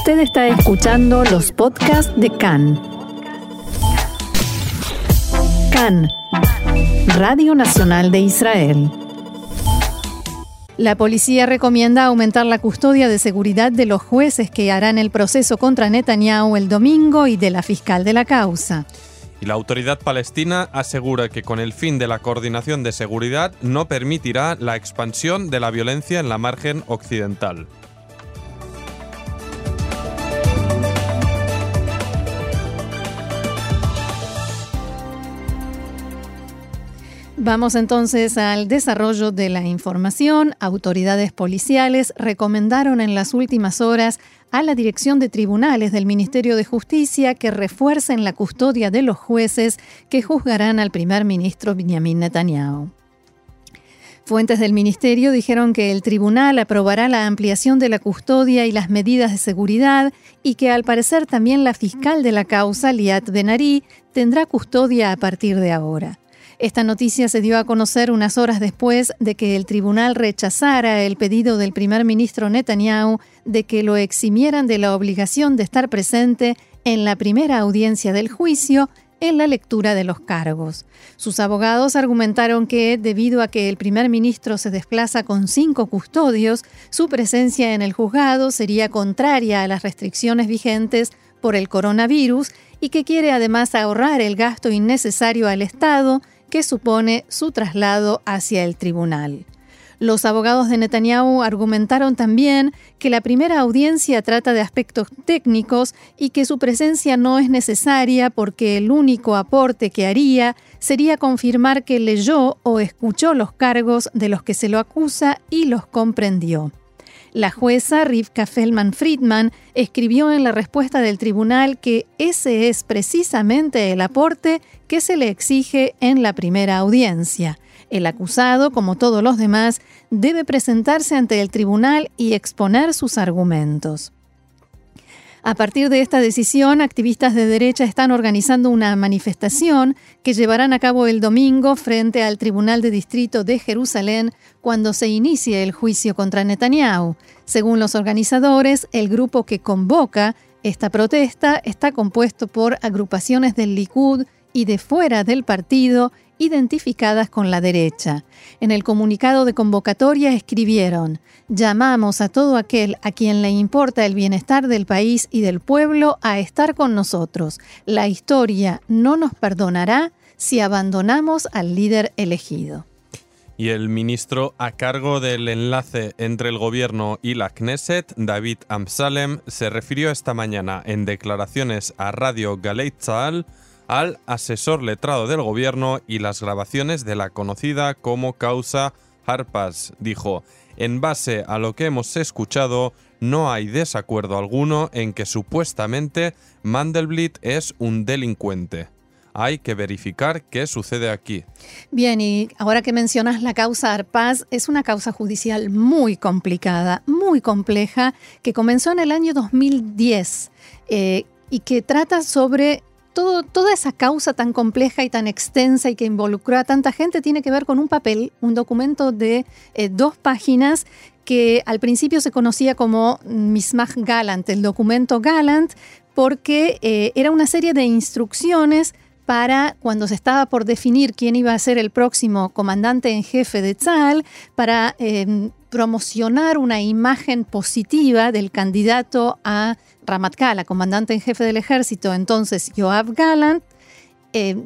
Usted está escuchando los podcasts de CAN. CAN, Radio Nacional de Israel. La policía recomienda aumentar la custodia de seguridad de los jueces que harán el proceso contra Netanyahu el domingo y de la fiscal de la causa. Y la autoridad palestina asegura que con el fin de la coordinación de seguridad no permitirá la expansión de la violencia en la margen occidental. Vamos entonces al desarrollo de la información. Autoridades policiales recomendaron en las últimas horas a la Dirección de Tribunales del Ministerio de Justicia que refuercen la custodia de los jueces que juzgarán al primer ministro Benjamin Netanyahu. Fuentes del ministerio dijeron que el tribunal aprobará la ampliación de la custodia y las medidas de seguridad y que al parecer también la fiscal de la causa, Liat Benari, tendrá custodia a partir de ahora. Esta noticia se dio a conocer unas horas después de que el tribunal rechazara el pedido del primer ministro Netanyahu de que lo eximieran de la obligación de estar presente en la primera audiencia del juicio en la lectura de los cargos. Sus abogados argumentaron que, debido a que el primer ministro se desplaza con cinco custodios, su presencia en el juzgado sería contraria a las restricciones vigentes por el coronavirus y que quiere además ahorrar el gasto innecesario al Estado que supone su traslado hacia el tribunal. Los abogados de Netanyahu argumentaron también que la primera audiencia trata de aspectos técnicos y que su presencia no es necesaria porque el único aporte que haría sería confirmar que leyó o escuchó los cargos de los que se lo acusa y los comprendió. La jueza Rivka Feldman Friedman escribió en la respuesta del tribunal que ese es precisamente el aporte que se le exige en la primera audiencia. El acusado, como todos los demás, debe presentarse ante el tribunal y exponer sus argumentos. A partir de esta decisión, activistas de derecha están organizando una manifestación que llevarán a cabo el domingo frente al Tribunal de Distrito de Jerusalén cuando se inicie el juicio contra Netanyahu. Según los organizadores, el grupo que convoca esta protesta está compuesto por agrupaciones del Likud y de fuera del partido identificadas con la derecha. En el comunicado de convocatoria escribieron, llamamos a todo aquel a quien le importa el bienestar del país y del pueblo a estar con nosotros. La historia no nos perdonará si abandonamos al líder elegido. Y el ministro a cargo del enlace entre el gobierno y la Knesset, David Amsalem, se refirió esta mañana en declaraciones a Radio Galei al asesor letrado del gobierno y las grabaciones de la conocida como causa Harpas. Dijo, en base a lo que hemos escuchado, no hay desacuerdo alguno en que supuestamente Mandelblit es un delincuente. Hay que verificar qué sucede aquí. Bien, y ahora que mencionas la causa Arpaz, es una causa judicial muy complicada, muy compleja, que comenzó en el año 2010 eh, y que trata sobre toda esa causa tan compleja y tan extensa y que involucró a tanta gente tiene que ver con un papel, un documento de eh, dos páginas que al principio se conocía como Mismach Galant, el documento Galant, porque eh, era una serie de instrucciones para cuando se estaba por definir quién iba a ser el próximo comandante en jefe de Tzal, para em, promocionar una imagen positiva del candidato a Ramatkala, comandante en jefe del ejército, entonces Joab Gallant, eh,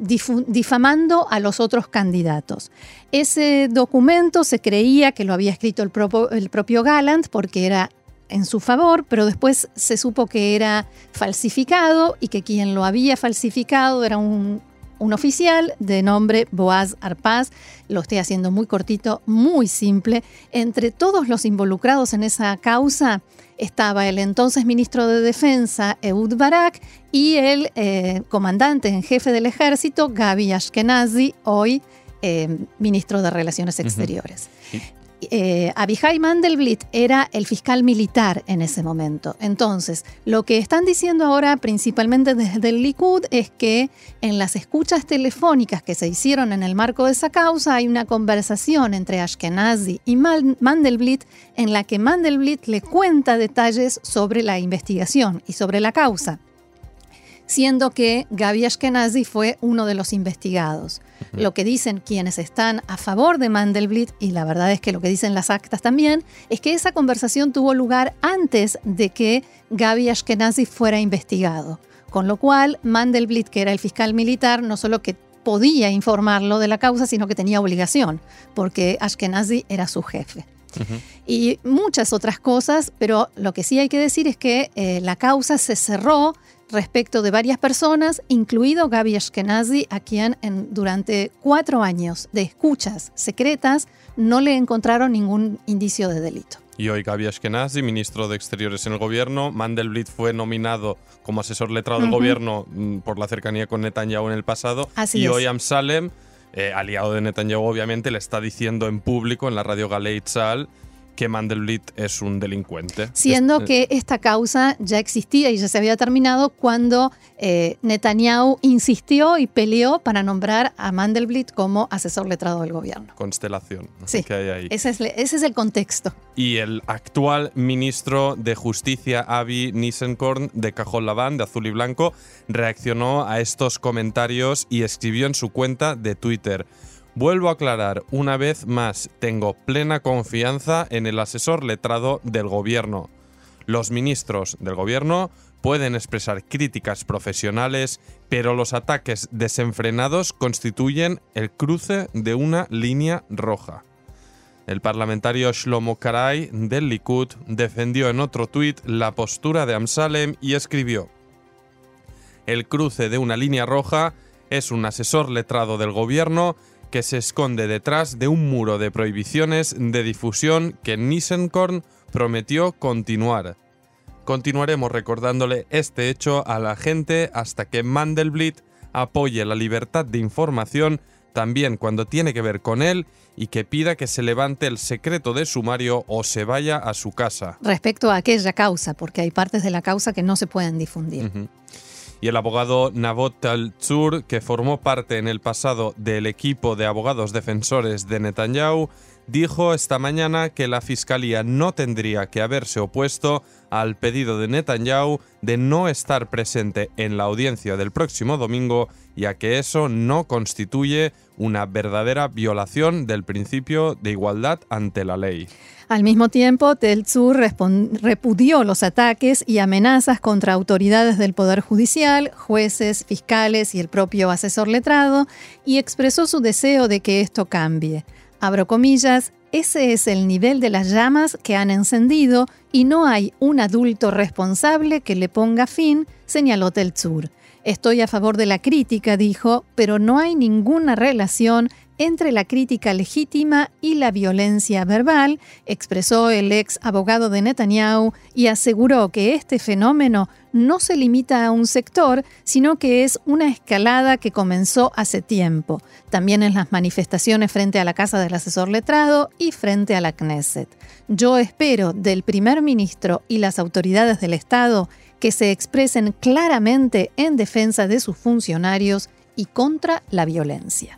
difamando a los otros candidatos. Ese documento se creía que lo había escrito el, el propio Gallant porque era en su favor, pero después se supo que era falsificado y que quien lo había falsificado era un un oficial de nombre Boaz Arpaz. Lo estoy haciendo muy cortito, muy simple. Entre todos los involucrados en esa causa estaba el entonces ministro de Defensa, Eud Barak, y el eh, comandante en jefe del ejército, Gaby Ashkenazi, hoy eh, ministro de Relaciones Exteriores. Eh, Abihai Mandelblit era el fiscal militar en ese momento. Entonces, lo que están diciendo ahora principalmente desde el Likud es que en las escuchas telefónicas que se hicieron en el marco de esa causa hay una conversación entre Ashkenazi y Mandelblit en la que Mandelblit le cuenta detalles sobre la investigación y sobre la causa siendo que Gaby Ashkenazi fue uno de los investigados. Lo que dicen quienes están a favor de Mandelblit, y la verdad es que lo que dicen las actas también, es que esa conversación tuvo lugar antes de que Gaby Ashkenazi fuera investigado. Con lo cual, Mandelblit, que era el fiscal militar, no solo que podía informarlo de la causa, sino que tenía obligación, porque Ashkenazi era su jefe. Y muchas otras cosas, pero lo que sí hay que decir es que eh, la causa se cerró respecto de varias personas, incluido Gaby Ashkenazi, a quien en, durante cuatro años de escuchas secretas no le encontraron ningún indicio de delito. Y hoy Gaby Ashkenazi, ministro de Exteriores en el gobierno, Mandelblit fue nominado como asesor letrado del gobierno mm, por la cercanía con Netanyahu en el pasado. y hoy Amsalem, eh, aliado de Netanyahu obviamente, le está diciendo en público en la radio Galei Tzal que Mandelblit es un delincuente. Siendo eh, que esta causa ya existía y ya se había terminado cuando eh, Netanyahu insistió y peleó para nombrar a Mandelblit como asesor letrado del gobierno. Constelación. Sí, que hay ahí. Ese, es, ese es el contexto. Y el actual ministro de Justicia, Avi Nissenkorn, de Cajón Laván, de Azul y Blanco, reaccionó a estos comentarios y escribió en su cuenta de Twitter. Vuelvo a aclarar, una vez más, tengo plena confianza en el asesor letrado del gobierno. Los ministros del gobierno pueden expresar críticas profesionales, pero los ataques desenfrenados constituyen el cruce de una línea roja. El parlamentario Shlomo Karay del Likud defendió en otro tuit la postura de Amsalem y escribió: El cruce de una línea roja es un asesor letrado del gobierno que se esconde detrás de un muro de prohibiciones de difusión que Nissenkorn prometió continuar. Continuaremos recordándole este hecho a la gente hasta que Mandelblit apoye la libertad de información también cuando tiene que ver con él y que pida que se levante el secreto de sumario o se vaya a su casa. Respecto a aquella causa, porque hay partes de la causa que no se pueden difundir y el abogado Nabot Talzur, que formó parte en el pasado del equipo de abogados defensores de Netanyahu, dijo esta mañana que la Fiscalía no tendría que haberse opuesto al pedido de Netanyahu de no estar presente en la audiencia del próximo domingo, ya que eso no constituye una verdadera violación del principio de igualdad ante la ley. Al mismo tiempo, Teltsur repudió los ataques y amenazas contra autoridades del Poder Judicial, jueces, fiscales y el propio asesor letrado, y expresó su deseo de que esto cambie. Abro comillas, ese es el nivel de las llamas que han encendido y no hay un adulto responsable que le ponga fin, señaló Teltsur. Estoy a favor de la crítica, dijo, pero no hay ninguna relación entre la crítica legítima y la violencia verbal, expresó el ex abogado de Netanyahu y aseguró que este fenómeno no se limita a un sector, sino que es una escalada que comenzó hace tiempo, también en las manifestaciones frente a la casa del asesor letrado y frente a la Knesset. Yo espero del primer ministro y las autoridades del Estado que se expresen claramente en defensa de sus funcionarios y contra la violencia.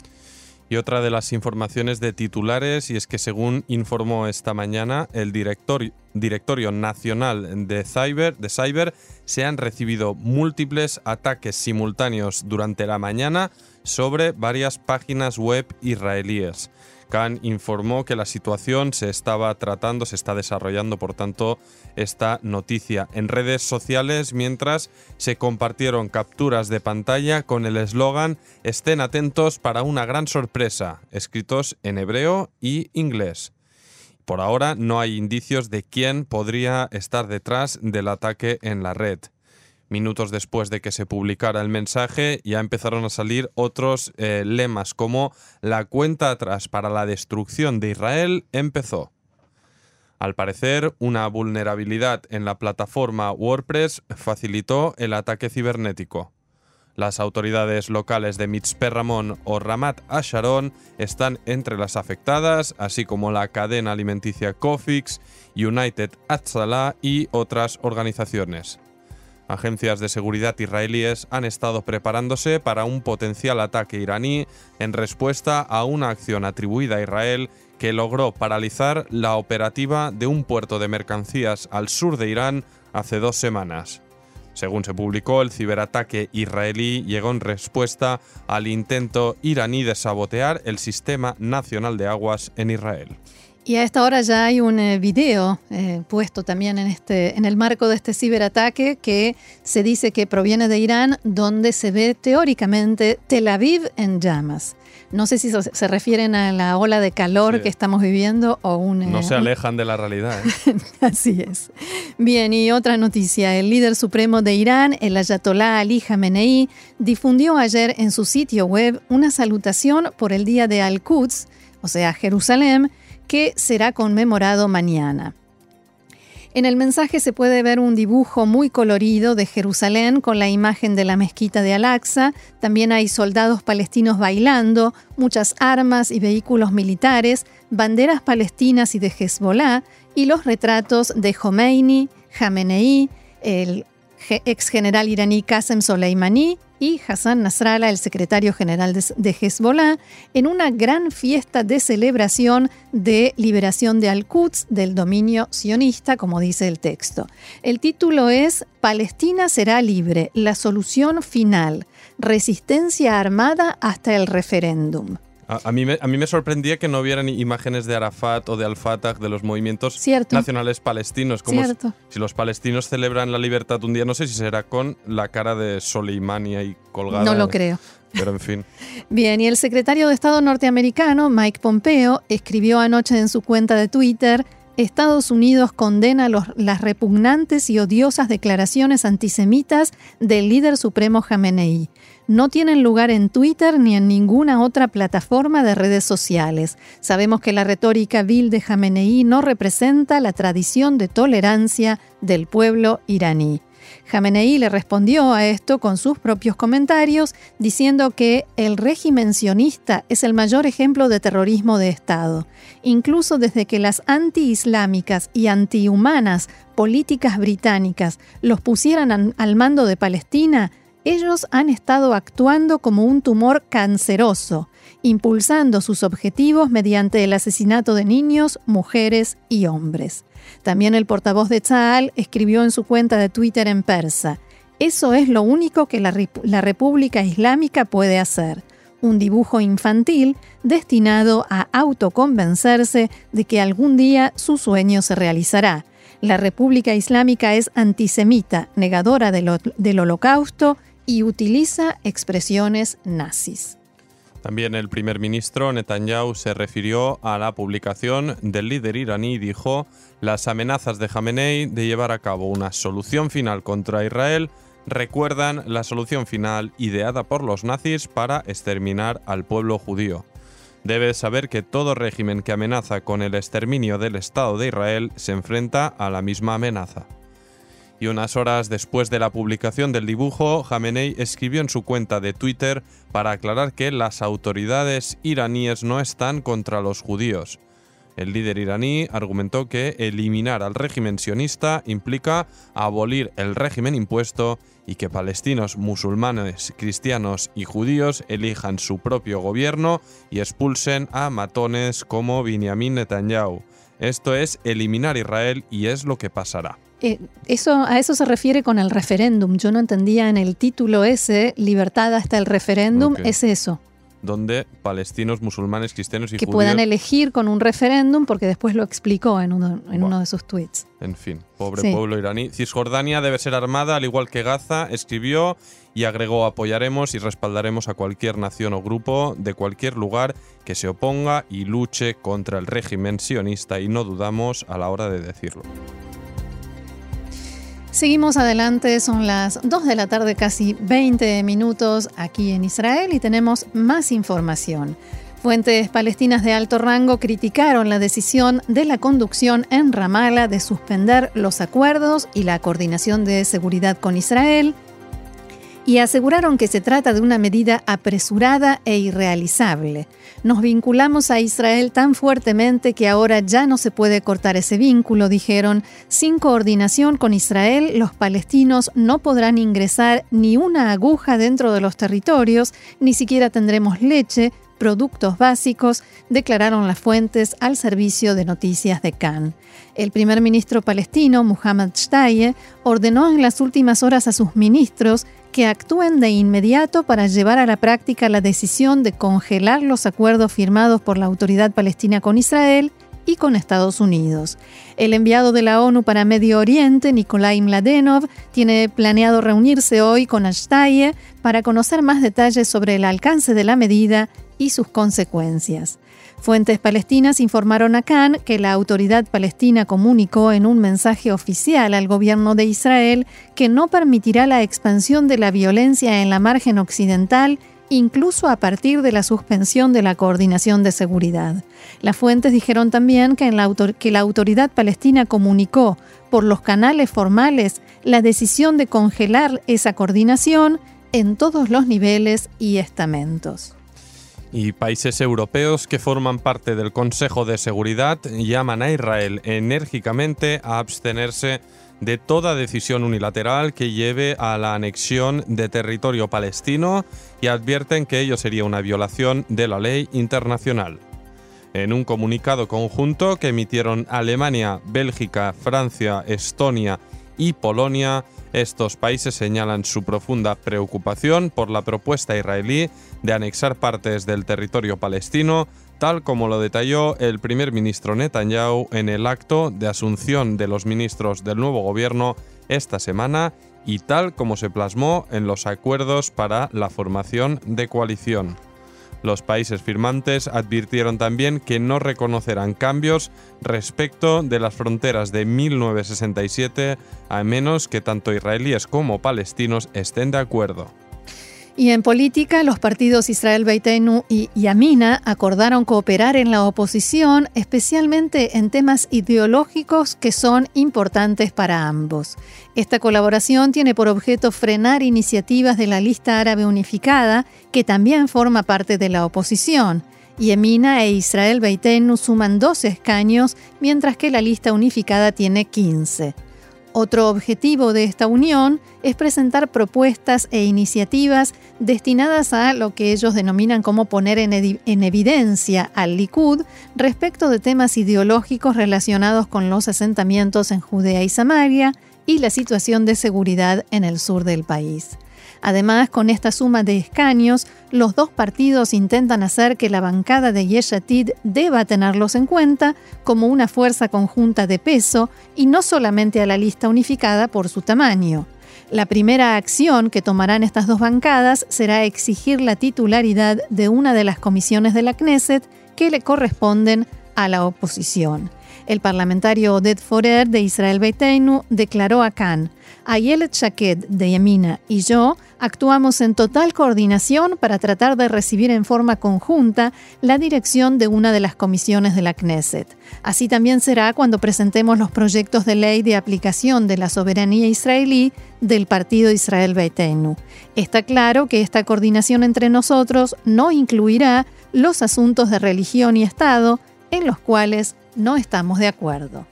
Y otra de las informaciones de titulares, y es que según informó esta mañana el directorio, directorio nacional de cyber, de cyber, se han recibido múltiples ataques simultáneos durante la mañana sobre varias páginas web israelíes. Khan informó que la situación se estaba tratando, se está desarrollando, por tanto, esta noticia en redes sociales mientras se compartieron capturas de pantalla con el eslogan Estén atentos para una gran sorpresa, escritos en hebreo y inglés. Por ahora no hay indicios de quién podría estar detrás del ataque en la red. Minutos después de que se publicara el mensaje, ya empezaron a salir otros eh, lemas como la cuenta atrás para la destrucción de Israel empezó. Al parecer, una vulnerabilidad en la plataforma WordPress facilitó el ataque cibernético. Las autoridades locales de Mitzpe Ramón o Ramat Asharon están entre las afectadas, así como la cadena alimenticia Cofix, United Atzala y otras organizaciones. Agencias de seguridad israelíes han estado preparándose para un potencial ataque iraní en respuesta a una acción atribuida a Israel que logró paralizar la operativa de un puerto de mercancías al sur de Irán hace dos semanas. Según se publicó, el ciberataque israelí llegó en respuesta al intento iraní de sabotear el sistema nacional de aguas en Israel. Y a esta hora ya hay un eh, video eh, puesto también en, este, en el marco de este ciberataque que se dice que proviene de Irán, donde se ve teóricamente Tel Aviv en llamas. No sé si se refieren a la ola de calor que estamos viviendo o un... No se alejan de la realidad. ¿eh? Así es. Bien, y otra noticia. El líder supremo de Irán, el ayatolá Ali Khamenei, difundió ayer en su sitio web una salutación por el día de Al-Quds, o sea, Jerusalén, que será conmemorado mañana. En el mensaje se puede ver un dibujo muy colorido de Jerusalén con la imagen de la mezquita de Al-Aqsa. También hay soldados palestinos bailando, muchas armas y vehículos militares, banderas palestinas y de Hezbollah y los retratos de Khomeini, Khamenei, el ex general iraní Qasem Soleimani y Hassan Nasrallah, el secretario general de Hezbollah, en una gran fiesta de celebración de liberación de Al-Quds del dominio sionista, como dice el texto. El título es Palestina será libre, la solución final, resistencia armada hasta el referéndum. A, mí me, a mí me sorprendía que no hubieran imágenes de Arafat o de Al-Fatah, de los movimientos nacionales palestinos. Como si los palestinos celebran la libertad un día, no sé si será con la cara de Soleimani ahí colgada. No lo creo. Pero en fin. Bien, y el secretario de Estado norteamericano, Mike Pompeo, escribió anoche en su cuenta de Twitter, Estados Unidos condena las repugnantes y odiosas declaraciones antisemitas del líder supremo Jamenei no tienen lugar en Twitter ni en ninguna otra plataforma de redes sociales. Sabemos que la retórica vil de Jamenei no representa la tradición de tolerancia del pueblo iraní. Jamenei le respondió a esto con sus propios comentarios, diciendo que el régimen sionista es el mayor ejemplo de terrorismo de Estado. Incluso desde que las anti-islámicas y antihumanas políticas británicas los pusieran al mando de Palestina, ellos han estado actuando como un tumor canceroso, impulsando sus objetivos mediante el asesinato de niños, mujeres y hombres. También el portavoz de Tzal escribió en su cuenta de Twitter en persa, eso es lo único que la, la República Islámica puede hacer, un dibujo infantil destinado a autoconvencerse de que algún día su sueño se realizará. La República Islámica es antisemita, negadora del holocausto y utiliza expresiones nazis. También el primer ministro Netanyahu se refirió a la publicación del líder iraní y dijo las amenazas de Jamenei de llevar a cabo una solución final contra Israel recuerdan la solución final ideada por los nazis para exterminar al pueblo judío. Debes saber que todo régimen que amenaza con el exterminio del Estado de Israel se enfrenta a la misma amenaza y unas horas después de la publicación del dibujo, Jamenei escribió en su cuenta de Twitter para aclarar que las autoridades iraníes no están contra los judíos. El líder iraní argumentó que eliminar al régimen sionista implica abolir el régimen impuesto y que palestinos, musulmanes, cristianos y judíos elijan su propio gobierno y expulsen a matones como Benjamin Netanyahu. Esto es eliminar Israel y es lo que pasará. Eh, eso, a eso se refiere con el referéndum. Yo no entendía en el título ese, libertad hasta el referéndum, es eso. Donde palestinos, musulmanes, cristianos y que puedan elegir con un referéndum, porque después lo explicó en uno, en uno de sus tweets. En fin, pobre pueblo iraní. Cisjordania debe ser armada, al igual que Gaza, escribió y agregó apoyaremos y respaldaremos a cualquier nación o grupo de cualquier lugar que se oponga y luche contra el régimen sionista y no dudamos a la hora de decirlo. Seguimos adelante, son las 2 de la tarde, casi 20 minutos aquí en Israel y tenemos más información. Fuentes palestinas de alto rango criticaron la decisión de la conducción en Ramallah de suspender los acuerdos y la coordinación de seguridad con Israel y aseguraron que se trata de una medida apresurada e irrealizable. Nos vinculamos a Israel tan fuertemente que ahora ya no se puede cortar ese vínculo, dijeron. Sin coordinación con Israel, los palestinos no podrán ingresar ni una aguja dentro de los territorios, ni siquiera tendremos leche, productos básicos, declararon las fuentes al servicio de noticias de Cannes. El primer ministro palestino, Muhammad Shtaye, ordenó en las últimas horas a sus ministros que actúen de inmediato para llevar a la práctica la decisión de congelar los acuerdos firmados por la autoridad palestina con Israel y con Estados Unidos. El enviado de la ONU para Medio Oriente, Nikolai Mladenov, tiene planeado reunirse hoy con Ashtaye para conocer más detalles sobre el alcance de la medida y sus consecuencias. Fuentes palestinas informaron a Cannes que la autoridad palestina comunicó en un mensaje oficial al gobierno de Israel que no permitirá la expansión de la violencia en la margen occidental incluso a partir de la suspensión de la coordinación de seguridad. Las fuentes dijeron también que, la, que la autoridad palestina comunicó por los canales formales la decisión de congelar esa coordinación en todos los niveles y estamentos y países europeos que forman parte del Consejo de Seguridad llaman a Israel enérgicamente a abstenerse de toda decisión unilateral que lleve a la anexión de territorio palestino y advierten que ello sería una violación de la ley internacional. En un comunicado conjunto que emitieron Alemania, Bélgica, Francia, Estonia y Polonia, estos países señalan su profunda preocupación por la propuesta israelí de anexar partes del territorio palestino, tal como lo detalló el primer ministro Netanyahu en el acto de asunción de los ministros del nuevo gobierno esta semana y tal como se plasmó en los acuerdos para la formación de coalición. Los países firmantes advirtieron también que no reconocerán cambios respecto de las fronteras de 1967 a menos que tanto israelíes como palestinos estén de acuerdo. Y en política, los partidos Israel Beitenu y Yamina acordaron cooperar en la oposición, especialmente en temas ideológicos que son importantes para ambos. Esta colaboración tiene por objeto frenar iniciativas de la lista árabe unificada, que también forma parte de la oposición. Yemina e Israel Beitenu suman 12 escaños, mientras que la lista unificada tiene 15. Otro objetivo de esta unión es presentar propuestas e iniciativas destinadas a lo que ellos denominan como poner en, evidencia al Likud respecto de temas ideológicos relacionados con los asentamientos en Judea y Samaria y la situación de seguridad en el sur del país. Además, con esta suma de escaños, los dos partidos intentan hacer que la bancada de Yeshatid deba tenerlos en cuenta como una fuerza conjunta de peso y no solamente a la lista unificada por su tamaño. La primera acción que tomarán estas dos bancadas será exigir la titularidad de una de las comisiones de la Knesset que le corresponden a la oposición. El parlamentario Oded Forer de Israel Beiteinu declaró a Khan, Ayelet Shaked de Yemina y yo actuamos en total coordinación para tratar de recibir en forma conjunta la dirección de una de las comisiones de la Knesset. Así también será cuando presentemos los proyectos de ley de aplicación de la soberanía israelí del partido Israel Beiteinu. Está claro que esta coordinación entre nosotros no incluirá los asuntos de religión y Estado en los cuales no estamos de acuerdo.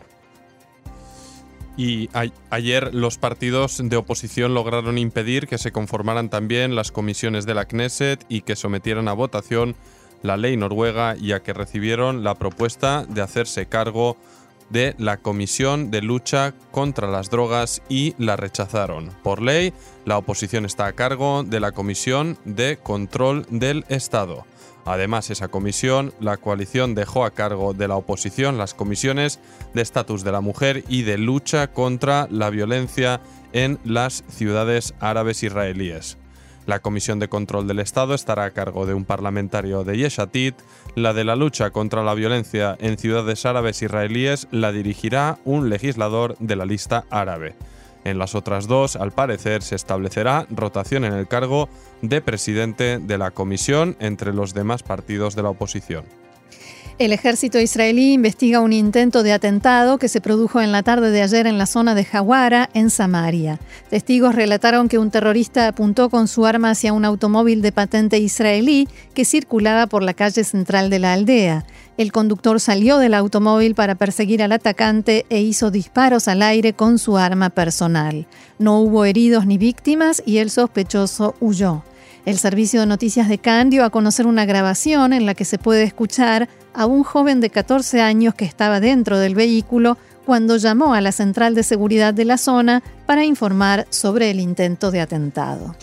Y ayer los partidos de oposición lograron impedir que se conformaran también las comisiones de la Knesset y que sometieran a votación la ley noruega, ya que recibieron la propuesta de hacerse cargo de la Comisión de Lucha contra las Drogas y la rechazaron. Por ley, la oposición está a cargo de la Comisión de Control del Estado. Además, esa comisión, la coalición dejó a cargo de la oposición las comisiones de estatus de la mujer y de lucha contra la violencia en las ciudades árabes israelíes. La Comisión de Control del Estado estará a cargo de un parlamentario de Yeshatit. La de la lucha contra la violencia en ciudades árabes israelíes la dirigirá un legislador de la lista árabe. En las otras dos, al parecer, se establecerá rotación en el cargo de presidente de la comisión entre los demás partidos de la oposición. El ejército israelí investiga un intento de atentado que se produjo en la tarde de ayer en la zona de Jawara, en Samaria. Testigos relataron que un terrorista apuntó con su arma hacia un automóvil de patente israelí que circulaba por la calle central de la aldea. El conductor salió del automóvil para perseguir al atacante e hizo disparos al aire con su arma personal. No hubo heridos ni víctimas y el sospechoso huyó. El servicio de noticias de Cannes dio a conocer una grabación en la que se puede escuchar a un joven de 14 años que estaba dentro del vehículo cuando llamó a la central de seguridad de la zona para informar sobre el intento de atentado.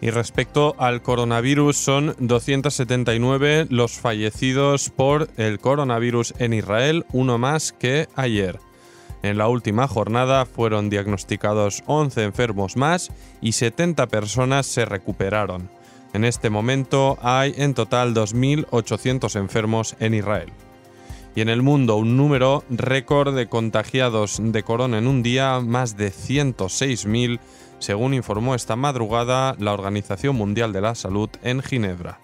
Y respecto al coronavirus, son 279 los fallecidos por el coronavirus en Israel, uno más que ayer. En la última jornada fueron diagnosticados 11 enfermos más y 70 personas se recuperaron. En este momento hay en total 2.800 enfermos en Israel. Y en el mundo un número récord de contagiados de corona en un día, más de 106.000, según informó esta madrugada la Organización Mundial de la Salud en Ginebra.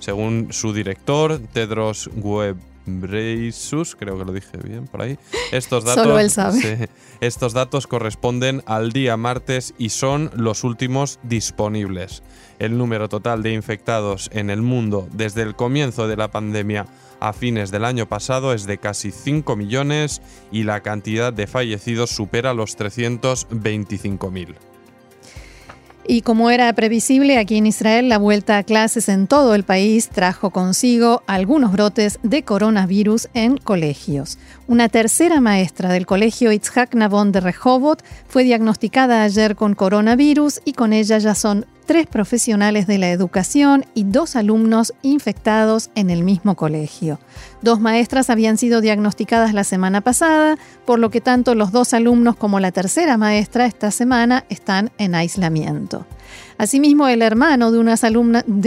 Según su director, Tedros Web Breisus, creo que lo dije bien por ahí. Estos datos, Solo él sabe. estos datos corresponden al día martes y son los últimos disponibles. El número total de infectados en el mundo desde el comienzo de la pandemia a fines del año pasado es de casi 5 millones y la cantidad de fallecidos supera los 325.000. Y como era previsible, aquí en Israel la vuelta a clases en todo el país trajo consigo algunos brotes de coronavirus en colegios. Una tercera maestra del colegio Itzhak Navon de Rehovot fue diagnosticada ayer con coronavirus y con ella ya son tres profesionales de la educación y dos alumnos infectados en el mismo colegio. Dos maestras habían sido diagnosticadas la semana pasada, por lo que tanto los dos alumnos como la tercera maestra esta semana están en aislamiento. Asimismo, el hermano de,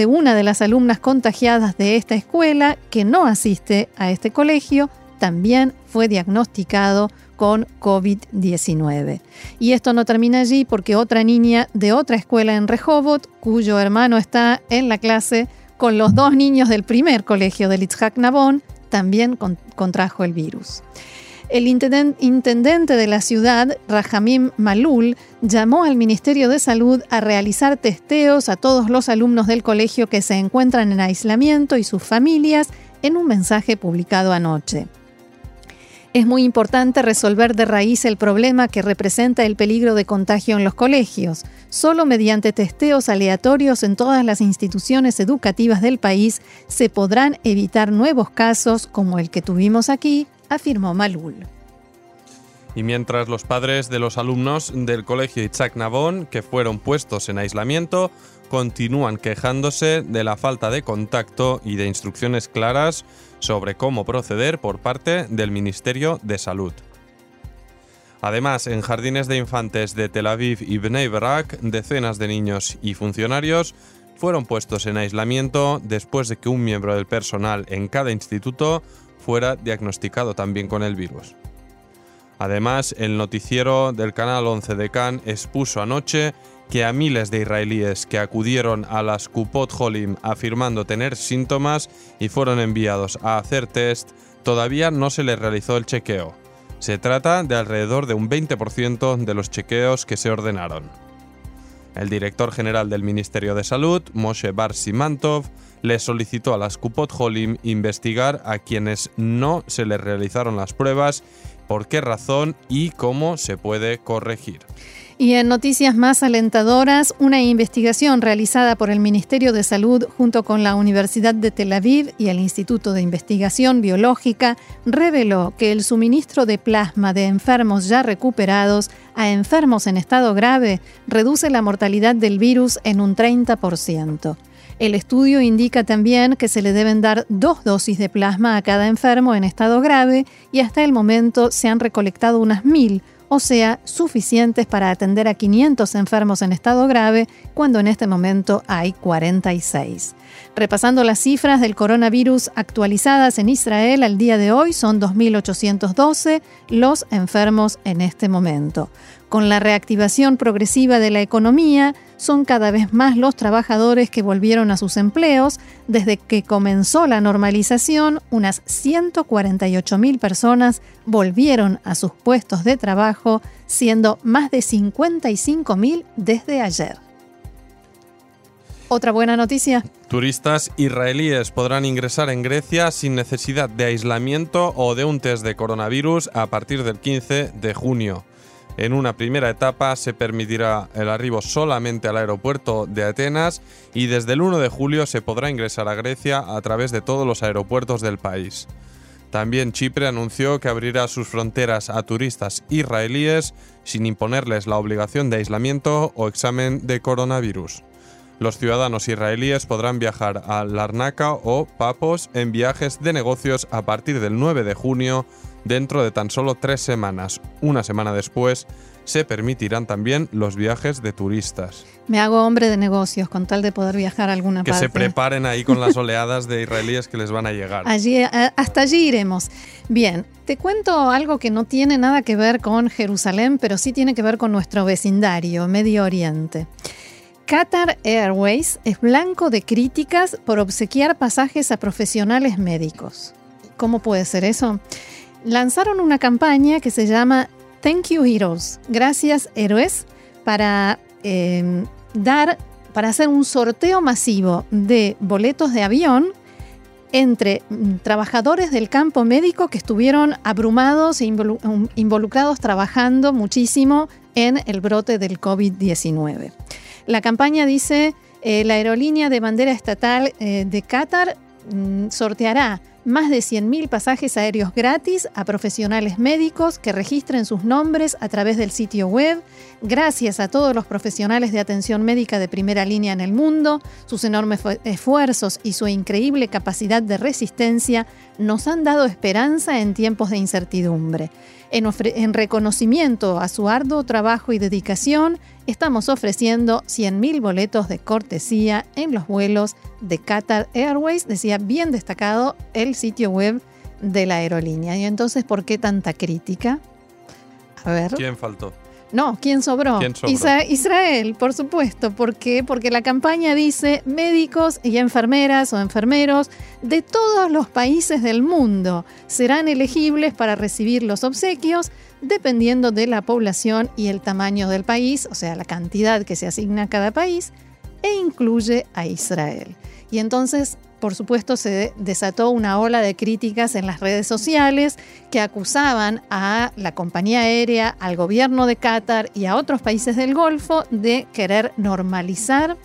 una de las alumnas contagiadas de esta escuela, que no asiste a este colegio, también fue diagnosticado con COVID-19. Y esto no termina allí porque otra niña de otra escuela en Rehovot, cuyo hermano está en la clase con los dos niños del primer colegio de Litzhak Nabón, también contrajo el virus. El intendente de la ciudad, Rahamim Malul, llamó al Ministerio de Salud a realizar testeos a todos los alumnos del colegio que se encuentran en aislamiento y sus familias en un mensaje publicado anoche. Es muy importante resolver de raíz el problema que representa el peligro de contagio en los colegios. Solo mediante testeos aleatorios en todas las instituciones educativas del país se podrán evitar nuevos casos como el que tuvimos aquí, afirmó Malul. Y mientras los padres de los alumnos del colegio Itzhak Nabón, que fueron puestos en aislamiento, continúan quejándose de la falta de contacto y de instrucciones claras sobre cómo proceder por parte del Ministerio de Salud. Además, en jardines de infantes de Tel Aviv y Bnei decenas de niños y funcionarios fueron puestos en aislamiento después de que un miembro del personal en cada instituto fuera diagnosticado también con el virus. Además, el noticiero del canal 11 de Cannes expuso anoche que a miles de israelíes que acudieron a las Kupot Holim afirmando tener síntomas y fueron enviados a hacer test, todavía no se les realizó el chequeo. Se trata de alrededor de un 20% de los chequeos que se ordenaron. El director general del Ministerio de Salud, Moshe Bar Simantov, le solicitó a las Kupot Holim investigar a quienes no se les realizaron las pruebas, por qué razón y cómo se puede corregir. Y en noticias más alentadoras, una investigación realizada por el Ministerio de Salud junto con la Universidad de Tel Aviv y el Instituto de Investigación Biológica reveló que el suministro de plasma de enfermos ya recuperados a enfermos en estado grave reduce la mortalidad del virus en un 30%. El estudio indica también que se le deben dar dos dosis de plasma a cada enfermo en estado grave y hasta el momento se han recolectado unas mil o sea, suficientes para atender a 500 enfermos en estado grave, cuando en este momento hay 46. Repasando las cifras del coronavirus actualizadas en Israel al día de hoy, son 2.812 los enfermos en este momento. Con la reactivación progresiva de la economía, son cada vez más los trabajadores que volvieron a sus empleos. Desde que comenzó la normalización, unas 148.000 personas volvieron a sus puestos de trabajo, siendo más de 55.000 desde ayer. Otra buena noticia. Turistas israelíes podrán ingresar en Grecia sin necesidad de aislamiento o de un test de coronavirus a partir del 15 de junio. En una primera etapa se permitirá el arribo solamente al aeropuerto de Atenas y desde el 1 de julio se podrá ingresar a Grecia a través de todos los aeropuertos del país. También Chipre anunció que abrirá sus fronteras a turistas israelíes sin imponerles la obligación de aislamiento o examen de coronavirus. Los ciudadanos israelíes podrán viajar a Larnaca o Papos en viajes de negocios a partir del 9 de junio dentro de tan solo tres semanas. Una semana después se permitirán también los viajes de turistas. Me hago hombre de negocios con tal de poder viajar a alguna que parte. Que se preparen ahí con las oleadas de israelíes que les van a llegar. Allí, eh, hasta allí iremos. Bien, te cuento algo que no tiene nada que ver con Jerusalén, pero sí tiene que ver con nuestro vecindario, Medio Oriente. Qatar Airways es blanco de críticas por obsequiar pasajes a profesionales médicos. ¿Cómo puede ser eso? lanzaron una campaña que se llama Thank You Heroes, gracias héroes, para em, dar, para hacer un sorteo masivo de boletos de avión entre mm, trabajadores del campo médico que estuvieron abrumados e involucrados trabajando muchísimo en el brote del COVID-19. La campaña dice, eh, la aerolínea de bandera estatal eh, de Qatar mm, sorteará más de 100.000 pasajes aéreos gratis a profesionales médicos que registren sus nombres a través del sitio web. Gracias a todos los profesionales de atención médica de primera línea en el mundo, sus enormes esfuerzos y su increíble capacidad de resistencia nos han dado esperanza en tiempos de incertidumbre. En, reconocimiento a su arduo trabajo y dedicación, estamos ofreciendo 100.000 boletos de cortesía en los vuelos de Qatar Airways, decía bien destacado el sitio web de la aerolínea. Y entonces, ¿por qué tanta crítica? A ver. ¿Quién faltó? No, ¿quién sobró? Israel, por supuesto. ¿Por qué? Porque la campaña dice médicos y enfermeras o enfermeros de todos los países del mundo serán elegibles para recibir los obsequios dependiendo de la población y el tamaño del país, o sea, la cantidad que se asigna a cada país, e incluye a Israel. Y entonces por supuesto, se desató una ola de críticas en las redes sociales que acusaban a la compañía aérea, al gobierno de Qatar y a otros países del Golfo de querer normalizar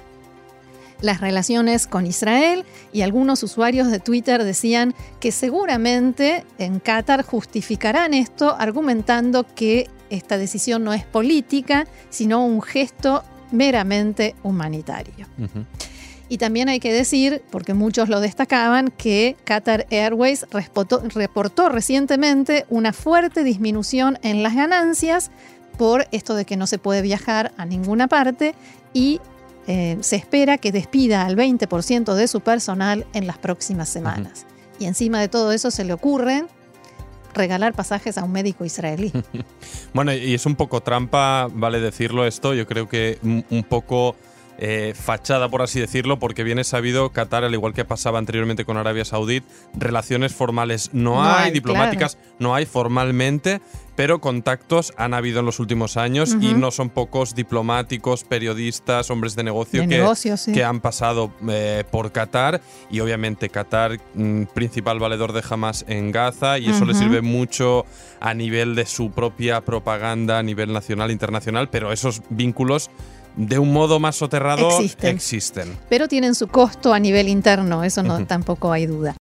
las relaciones con Israel y algunos usuarios de Twitter decían que seguramente en Qatar justificarán esto argumentando que esta decisión no es política, sino un gesto meramente humanitario. Y también hay que decir, porque muchos lo destacaban, que Qatar Airways reportó, recientemente una fuerte disminución en las ganancias por esto de que no se puede viajar a ninguna parte y eh, se espera que despida al 20% de su personal en las próximas semanas. Y encima de todo eso se le ocurre regalar pasajes a un médico israelí. bueno, y es un poco trampa, vale decirlo esto, yo creo que un poco eh, fachada, por así decirlo, porque viene sabido Qatar, al igual que pasaba anteriormente con Arabia Saudí, relaciones formales no, hay, diplomáticas no hay formalmente, pero contactos han habido en los últimos años y no son pocos diplomáticos, periodistas, hombres de negocio que, que, han pasado eh, por Qatar y obviamente Qatar, mm, principal valedor de Hamas en Gaza y eso le sirve mucho a nivel de su propia propaganda a nivel nacional e internacional, pero esos vínculos de un modo más soterrado existen. Pero tienen su costo a nivel interno, eso no tampoco hay duda.